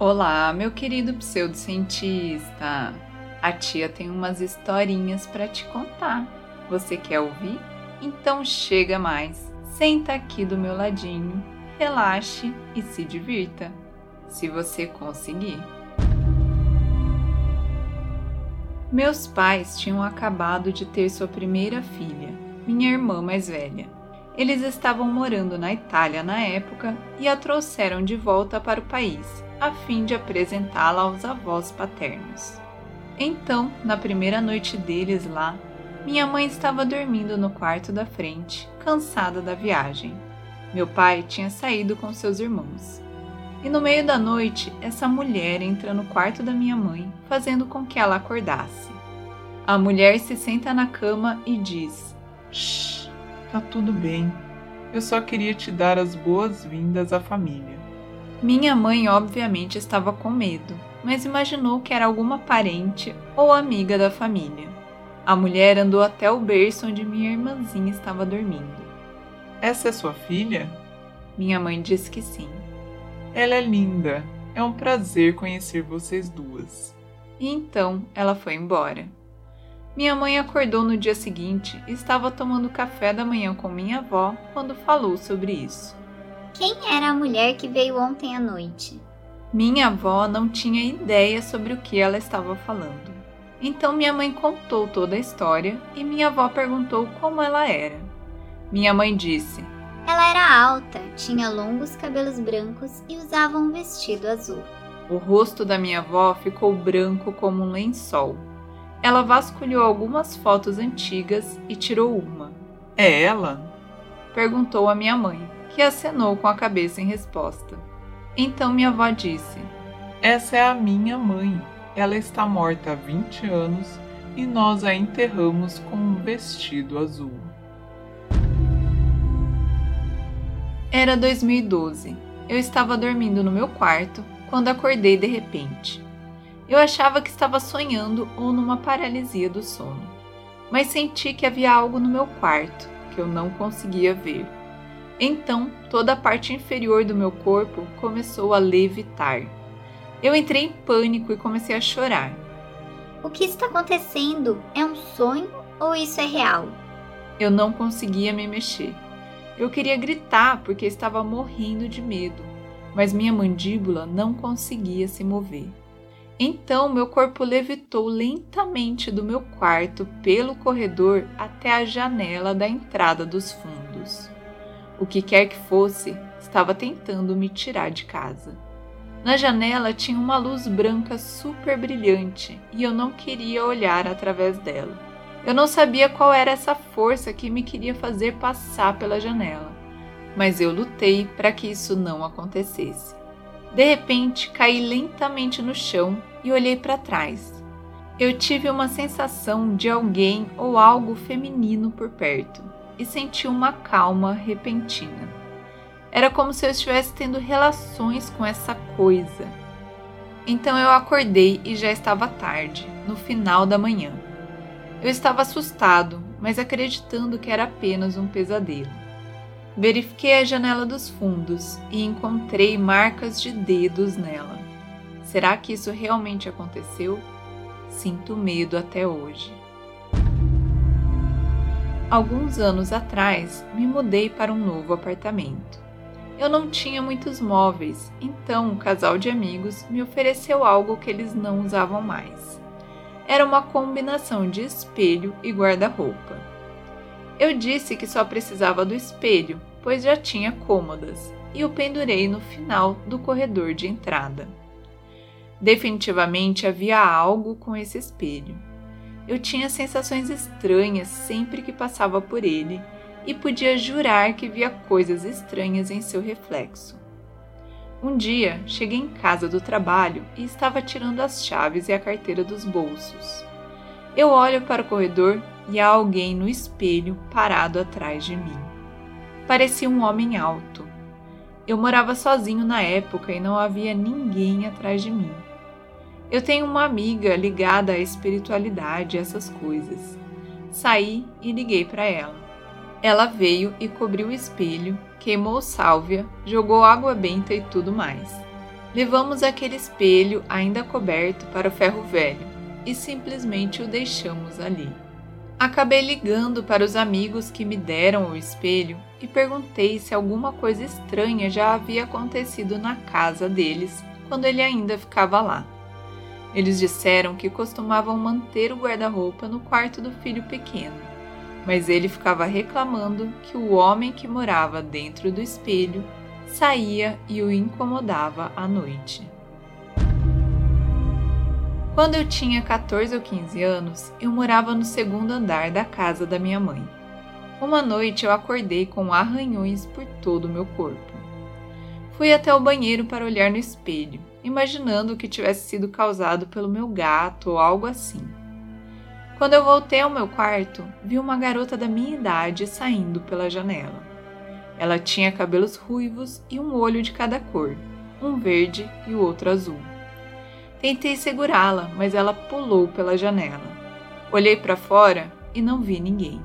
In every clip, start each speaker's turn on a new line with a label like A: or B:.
A: Olá, meu querido pseudocientista! A tia tem umas historinhas para te contar. Você quer ouvir? Então chega mais, senta aqui do meu ladinho, relaxe e se divirta, se você conseguir. Meus pais tinham acabado de ter sua primeira filha, minha irmã mais velha. Eles estavam morando na Itália na época e a trouxeram de volta para o país a fim de apresentá-la aos avós paternos. Então, na primeira noite deles lá, minha mãe estava dormindo no quarto da frente, cansada da viagem. Meu pai tinha saído com seus irmãos. E no meio da noite, essa mulher entra no quarto da minha mãe, fazendo com que ela acordasse. A mulher se senta na cama e diz:
B: Shh, tá tudo bem. Eu só queria te dar as boas-vindas à família.
A: Minha mãe, obviamente, estava com medo, mas imaginou que era alguma parente ou amiga da família. A mulher andou até o berço onde minha irmãzinha estava dormindo.
B: Essa é sua filha?
A: Minha mãe disse que sim.
B: Ela é linda. É um prazer conhecer vocês duas.
A: E então ela foi embora. Minha mãe acordou no dia seguinte e estava tomando café da manhã com minha avó quando falou sobre isso.
C: Quem era a mulher que veio ontem à noite?
A: Minha avó não tinha ideia sobre o que ela estava falando. Então minha mãe contou toda a história e minha avó perguntou como ela era. Minha mãe disse:
C: Ela era alta, tinha longos cabelos brancos e usava um vestido azul.
A: O rosto da minha avó ficou branco como um lençol. Ela vasculhou algumas fotos antigas e tirou uma.
B: É ela?
A: Perguntou a minha mãe que acenou com a cabeça em resposta. Então minha avó disse:
B: Essa é a minha mãe. Ela está morta há 20 anos e nós a enterramos com um vestido azul.
A: Era 2012. Eu estava dormindo no meu quarto quando acordei de repente. Eu achava que estava sonhando ou numa paralisia do sono, mas senti que havia algo no meu quarto que eu não conseguia ver. Então, toda a parte inferior do meu corpo começou a levitar. Eu entrei em pânico e comecei a chorar.
C: O que está acontecendo? É um sonho ou isso é real?
A: Eu não conseguia me mexer. Eu queria gritar porque estava morrendo de medo, mas minha mandíbula não conseguia se mover. Então meu corpo levitou lentamente do meu quarto pelo corredor até a janela da entrada dos fundos. O que quer que fosse, estava tentando me tirar de casa. Na janela tinha uma luz branca super brilhante e eu não queria olhar através dela. Eu não sabia qual era essa força que me queria fazer passar pela janela, mas eu lutei para que isso não acontecesse. De repente, caí lentamente no chão e olhei para trás. Eu tive uma sensação de alguém ou algo feminino por perto e senti uma calma repentina. Era como se eu estivesse tendo relações com essa coisa. Então eu acordei e já estava tarde, no final da manhã. Eu estava assustado, mas acreditando que era apenas um pesadelo. Verifiquei a janela dos fundos e encontrei marcas de dedos nela. Será que isso realmente aconteceu? Sinto medo até hoje. Alguns anos atrás, me mudei para um novo apartamento. Eu não tinha muitos móveis, então um casal de amigos me ofereceu algo que eles não usavam mais. Era uma combinação de espelho e guarda-roupa. Eu disse que só precisava do espelho, pois já tinha cômodas, e o pendurei no final do corredor de entrada. Definitivamente havia algo com esse espelho eu tinha sensações estranhas sempre que passava por ele e podia jurar que via coisas estranhas em seu reflexo. Um dia, cheguei em casa do trabalho e estava tirando as chaves e a carteira dos bolsos. Eu olho para o corredor e há alguém no espelho parado atrás de mim. Parecia um homem alto. Eu morava sozinho na época e não havia ninguém atrás de mim. Eu tenho uma amiga ligada à espiritualidade e essas coisas. Saí e liguei para ela. Ela veio e cobriu o espelho, queimou sálvia, jogou água benta e tudo mais. Levamos aquele espelho ainda coberto para o ferro velho e simplesmente o deixamos ali. Acabei ligando para os amigos que me deram o espelho e perguntei se alguma coisa estranha já havia acontecido na casa deles quando ele ainda ficava lá. Eles disseram que costumavam manter o guarda-roupa no quarto do filho pequeno, mas ele ficava reclamando que o homem que morava dentro do espelho saía e o incomodava à noite. Quando eu tinha 14 ou 15 anos, eu morava no segundo andar da casa da minha mãe. Uma noite eu acordei com arranhões por todo o meu corpo. Fui até o banheiro para olhar no espelho, imaginando que tivesse sido causado pelo meu gato ou algo assim. Quando eu voltei ao meu quarto, vi uma garota da minha idade saindo pela janela. Ela tinha cabelos ruivos e um olho de cada cor, um verde e o outro azul. Tentei segurá-la, mas ela pulou pela janela. Olhei para fora e não vi ninguém.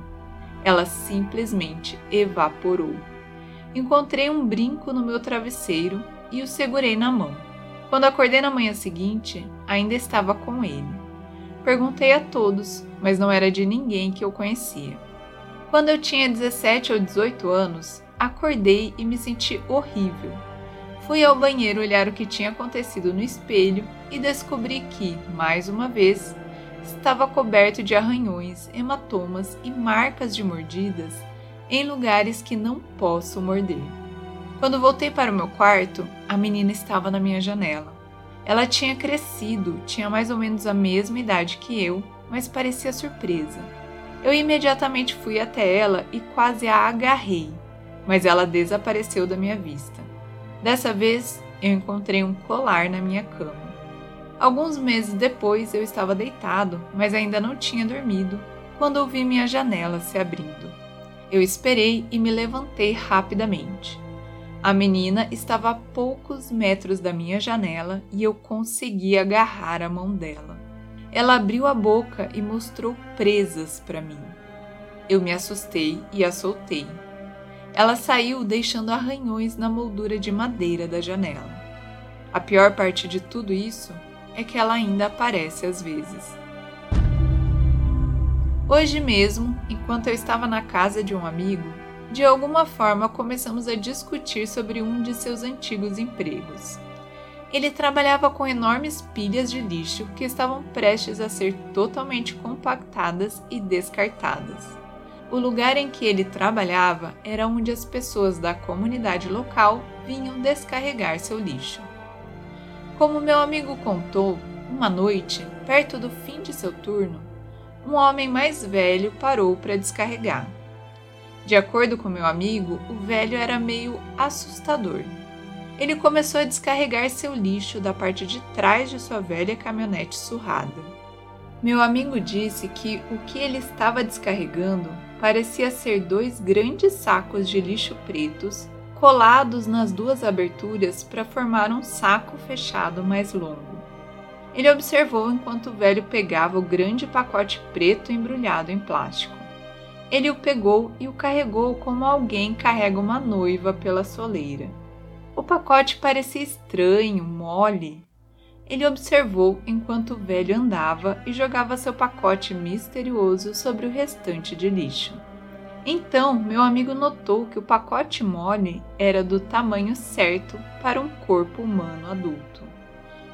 A: Ela simplesmente evaporou. Encontrei um brinco no meu travesseiro e o segurei na mão. Quando acordei na manhã seguinte, ainda estava com ele. Perguntei a todos, mas não era de ninguém que eu conhecia. Quando eu tinha 17 ou 18 anos, acordei e me senti horrível Fui ao banheiro olhar o que tinha acontecido no espelho e descobri que, mais uma vez, estava coberto de arranhões, hematomas e marcas de mordidas em lugares que não posso morder. Quando voltei para o meu quarto, a menina estava na minha janela. Ela tinha crescido, tinha mais ou menos a mesma idade que eu, mas parecia surpresa. Eu imediatamente fui até ela e quase a agarrei, mas ela desapareceu da minha vista. Dessa vez, eu encontrei um colar na minha cama. Alguns meses depois, eu estava deitado, mas ainda não tinha dormido, quando ouvi minha janela se abrindo. Eu esperei e me levantei rapidamente. A menina estava a poucos metros da minha janela e eu consegui agarrar a mão dela. Ela abriu a boca e mostrou presas para mim. Eu me assustei e a soltei. Ela saiu deixando arranhões na moldura de madeira da janela. A pior parte de tudo isso é que ela ainda aparece às vezes. Hoje mesmo, enquanto eu estava na casa de um amigo, de alguma forma começamos a discutir sobre um de seus antigos empregos. Ele trabalhava com enormes pilhas de lixo que estavam prestes a ser totalmente compactadas e descartadas. O lugar em que ele trabalhava era onde as pessoas da comunidade local vinham descarregar seu lixo. Como meu amigo contou, uma noite, perto do fim de seu turno, um homem mais velho parou para descarregar. De acordo com meu amigo, o velho era meio assustador. Ele começou a descarregar seu lixo da parte de trás de sua velha caminhonete surrada. Meu amigo disse que o que ele estava descarregando parecia ser dois grandes sacos de lixo pretos colados nas duas aberturas para formar um saco fechado mais longo. Ele observou enquanto o velho pegava o grande pacote preto embrulhado em plástico. Ele o pegou e o carregou como alguém carrega uma noiva pela soleira. O pacote parecia estranho, mole, ele observou enquanto o velho andava e jogava seu pacote misterioso sobre o restante de lixo. Então, meu amigo notou que o pacote mole era do tamanho certo para um corpo humano adulto.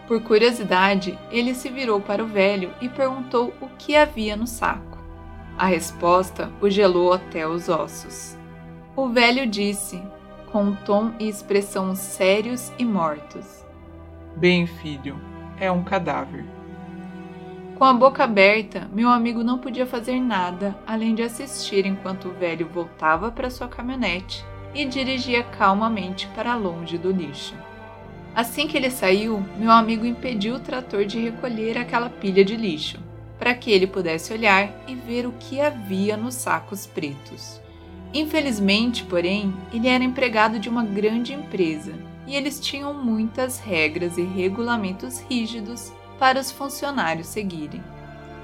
A: Por curiosidade, ele se virou para o velho e perguntou o que havia no saco. A resposta o gelou até os ossos. O velho disse, com um tom e expressão sérios e mortos:
B: Bem, filho, é um cadáver.
A: Com a boca aberta, meu amigo não podia fazer nada além de assistir enquanto o velho voltava para sua caminhonete e dirigia calmamente para longe do lixo. Assim que ele saiu, meu amigo impediu o trator de recolher aquela pilha de lixo, para que ele pudesse olhar e ver o que havia nos sacos pretos. Infelizmente, porém, ele era empregado de uma grande empresa e eles tinham muitas regras e regulamentos rígidos para os funcionários seguirem.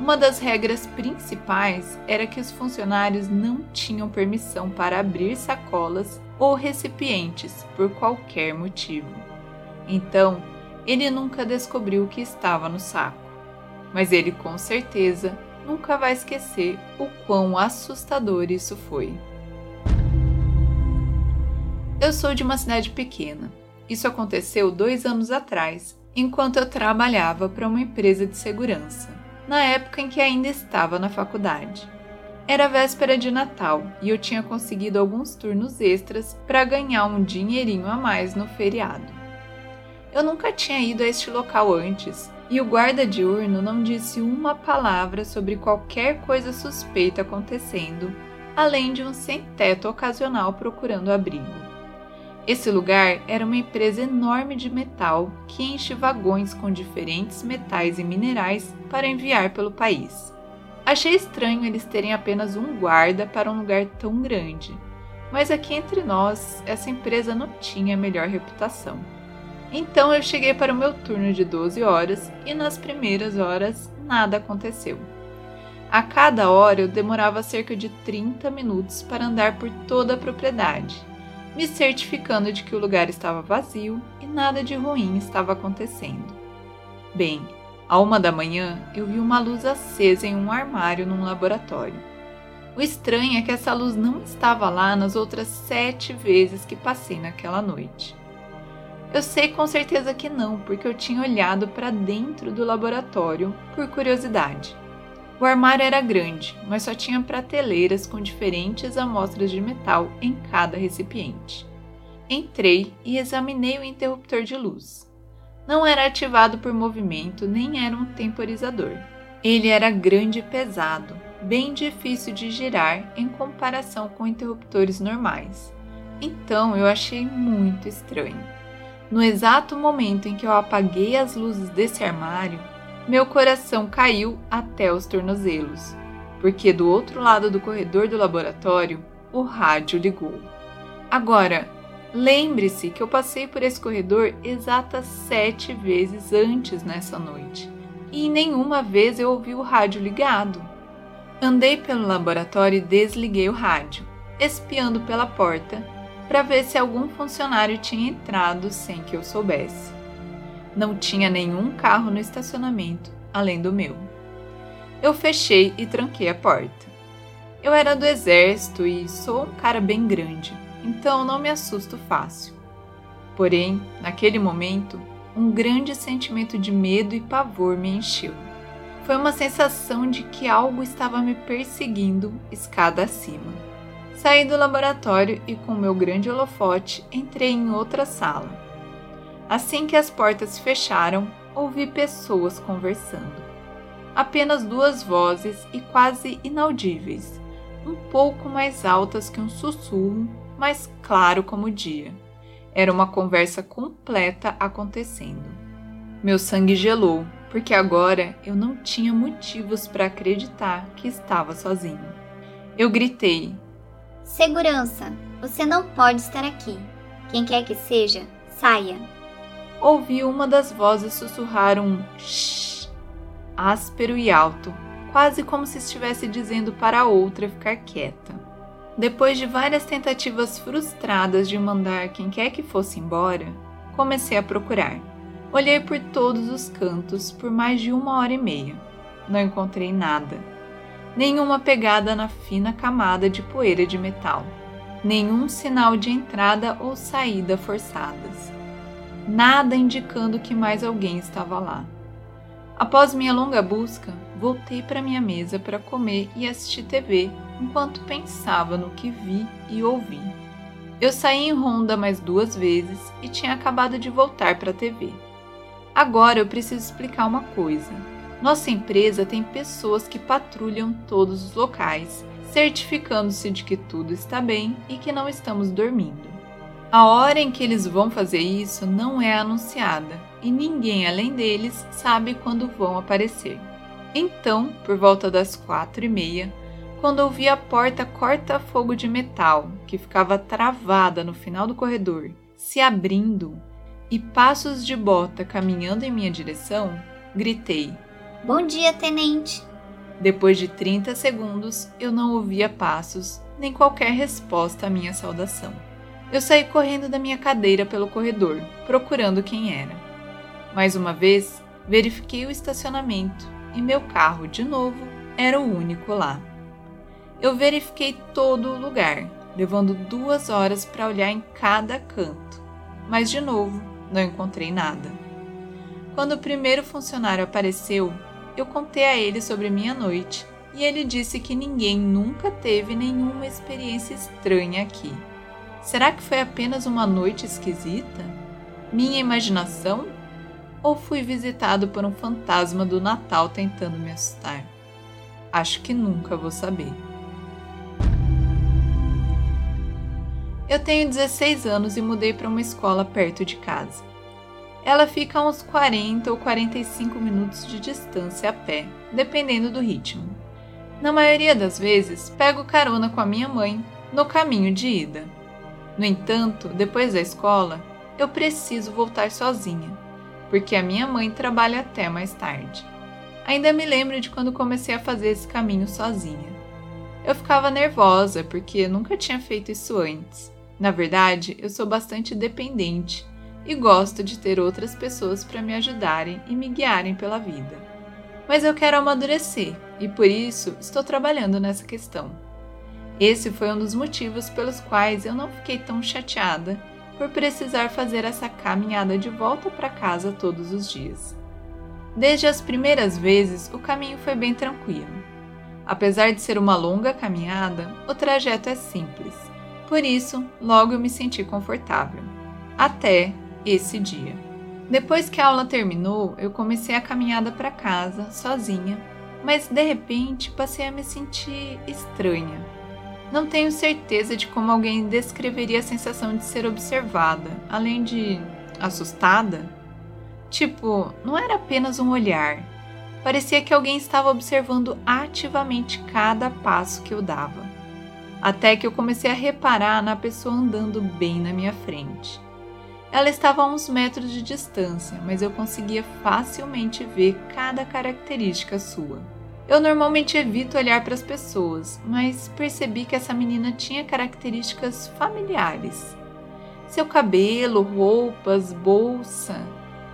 A: Uma das regras principais era que os funcionários não tinham permissão para abrir sacolas ou recipientes por qualquer motivo. Então, ele nunca descobriu o que estava no saco. Mas ele com certeza nunca vai esquecer o quão assustador isso foi. Eu sou de uma cidade pequena. Isso aconteceu dois anos atrás, enquanto eu trabalhava para uma empresa de segurança, na época em que ainda estava na faculdade. Era véspera de Natal e eu tinha conseguido alguns turnos extras para ganhar um dinheirinho a mais no feriado. Eu nunca tinha ido a este local antes e o guarda diurno não disse uma palavra sobre qualquer coisa suspeita acontecendo, além de um sem-teto ocasional procurando abrigo. Esse lugar era uma empresa enorme de metal que enche vagões com diferentes metais e minerais para enviar pelo país. Achei estranho eles terem apenas um guarda para um lugar tão grande, mas aqui entre nós, essa empresa não tinha melhor reputação. Então eu cheguei para o meu turno de 12 horas e nas primeiras horas nada aconteceu. A cada hora eu demorava cerca de 30 minutos para andar por toda a propriedade, me certificando de que o lugar estava vazio e nada de ruim estava acontecendo. Bem, à uma da manhã, eu vi uma luz acesa em um armário num laboratório. O estranho é que essa luz não estava lá nas outras sete vezes que passei naquela noite. Eu sei com certeza que não, porque eu tinha olhado para dentro do laboratório por curiosidade. O armário era grande, mas só tinha prateleiras com diferentes amostras de metal em cada recipiente. Entrei e examinei o interruptor de luz não era ativado por movimento nem era um temporizador. Ele era grande e pesado, bem difícil de girar em comparação com interruptores normais. Então eu achei muito estranho. No exato momento em que eu apaguei as luzes desse armário, meu coração caiu até os tornozelos, porque do outro lado do corredor do laboratório o rádio ligou. Agora, Lembre-se que eu passei por esse corredor exatas sete vezes antes nessa noite e nenhuma vez eu ouvi o rádio ligado. Andei pelo laboratório e desliguei o rádio, espiando pela porta para ver se algum funcionário tinha entrado sem que eu soubesse. Não tinha nenhum carro no estacionamento além do meu. Eu fechei e tranquei a porta. Eu era do exército e sou um cara bem grande então não me assusto fácil. Porém, naquele momento, um grande sentimento de medo e pavor me encheu. Foi uma sensação de que algo estava me perseguindo escada acima. Saí do laboratório e, com meu grande holofote, entrei em outra sala. Assim que as portas fecharam, ouvi pessoas conversando. Apenas duas vozes e quase inaudíveis, um pouco mais altas que um sussurro mas claro como o dia. Era uma conversa completa acontecendo. Meu sangue gelou, porque agora eu não tinha motivos para acreditar que estava sozinho. Eu gritei:
C: Segurança, você não pode estar aqui. Quem quer que seja, saia.
A: Ouvi uma das vozes sussurrar um shh, áspero e alto, quase como se estivesse dizendo para a outra ficar quieta. Depois de várias tentativas frustradas de mandar quem quer que fosse embora, comecei a procurar. Olhei por todos os cantos por mais de uma hora e meia. Não encontrei nada. Nenhuma pegada na fina camada de poeira de metal. Nenhum sinal de entrada ou saída forçadas. Nada indicando que mais alguém estava lá. Após minha longa busca, voltei para minha mesa para comer e assistir TV enquanto pensava no que vi e ouvi. Eu saí em ronda mais duas vezes e tinha acabado de voltar para a TV. Agora eu preciso explicar uma coisa. Nossa empresa tem pessoas que patrulham todos os locais, certificando-se de que tudo está bem e que não estamos dormindo. A hora em que eles vão fazer isso não é anunciada e ninguém além deles sabe quando vão aparecer. Então, por volta das quatro e meia, quando ouvi a porta corta-fogo de metal, que ficava travada no final do corredor, se abrindo e passos de bota caminhando em minha direção, gritei:
C: Bom dia, tenente!
A: Depois de 30 segundos, eu não ouvia passos nem qualquer resposta à minha saudação. Eu saí correndo da minha cadeira pelo corredor, procurando quem era. Mais uma vez, verifiquei o estacionamento e meu carro, de novo, era o único lá. Eu verifiquei todo o lugar, levando duas horas para olhar em cada canto, mas de novo não encontrei nada. Quando o primeiro funcionário apareceu, eu contei a ele sobre minha noite e ele disse que ninguém nunca teve nenhuma experiência estranha aqui. Será que foi apenas uma noite esquisita? Minha imaginação? Ou fui visitado por um fantasma do Natal tentando me assustar? Acho que nunca vou saber. Eu tenho 16 anos e mudei para uma escola perto de casa. Ela fica a uns 40 ou 45 minutos de distância a pé, dependendo do ritmo. Na maioria das vezes, pego carona com a minha mãe no caminho de ida. No entanto, depois da escola, eu preciso voltar sozinha, porque a minha mãe trabalha até mais tarde. Ainda me lembro de quando comecei a fazer esse caminho sozinha. Eu ficava nervosa porque nunca tinha feito isso antes. Na verdade, eu sou bastante dependente e gosto de ter outras pessoas para me ajudarem e me guiarem pela vida mas eu quero amadurecer e por isso estou trabalhando nessa questão. Esse foi um dos motivos pelos quais eu não fiquei tão chateada por precisar fazer essa caminhada de volta para casa todos os dias. Desde as primeiras vezes, o caminho foi bem tranquilo. Apesar de ser uma longa caminhada, o trajeto é simples, por isso, logo eu me senti confortável. Até esse dia. Depois que a aula terminou, eu comecei a caminhada para casa, sozinha, mas de repente passei a me sentir estranha. Não tenho certeza de como alguém descreveria a sensação de ser observada, além de assustada. Tipo, não era apenas um olhar. Parecia que alguém estava observando ativamente cada passo que eu dava. Até que eu comecei a reparar na pessoa andando bem na minha frente. Ela estava a uns metros de distância, mas eu conseguia facilmente ver cada característica sua. Eu normalmente evito olhar para as pessoas, mas percebi que essa menina tinha características familiares. Seu cabelo, roupas, bolsa.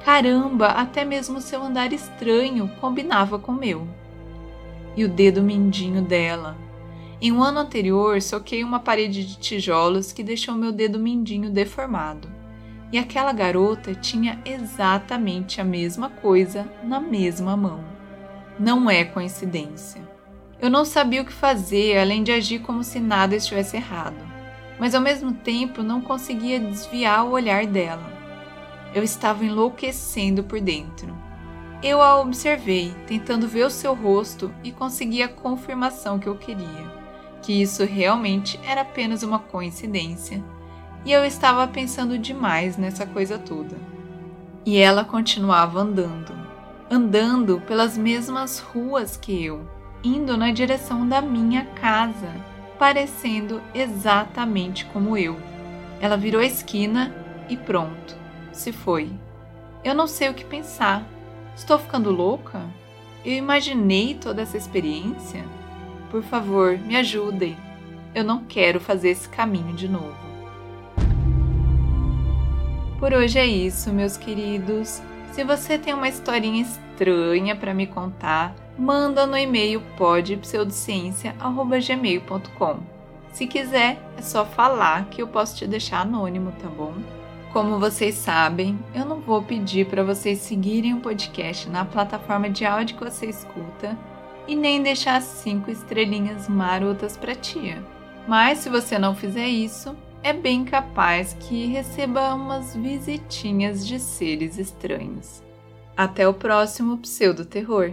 A: Caramba, até mesmo seu andar estranho combinava com o meu. E o dedo mindinho dela. Em um ano anterior, soquei uma parede de tijolos que deixou meu dedo mindinho deformado e aquela garota tinha exatamente a mesma coisa na mesma mão. Não é coincidência. Eu não sabia o que fazer além de agir como se nada estivesse errado, mas ao mesmo tempo não conseguia desviar o olhar dela. Eu estava enlouquecendo por dentro. Eu a observei, tentando ver o seu rosto e consegui a confirmação que eu queria, que isso realmente era apenas uma coincidência e eu estava pensando demais nessa coisa toda. E ela continuava andando, andando pelas mesmas ruas que eu, indo na direção da minha casa, parecendo exatamente como eu. Ela virou a esquina e pronto, se foi. Eu não sei o que pensar. Estou ficando louca? Eu imaginei toda essa experiência? Por favor, me ajudem. Eu não quero fazer esse caminho de novo. Por hoje é isso, meus queridos. Se você tem uma historinha estranha para me contar, manda no e-mail podpseudociência@gmail.com. Se quiser, é só falar que eu posso te deixar anônimo, tá bom? Como vocês sabem, eu não vou pedir para vocês seguirem o podcast na plataforma de áudio que você escuta e nem deixar cinco estrelinhas marotas para tia. Mas se você não fizer isso, é bem capaz que receba umas visitinhas de seres estranhos. Até o próximo pseudo terror.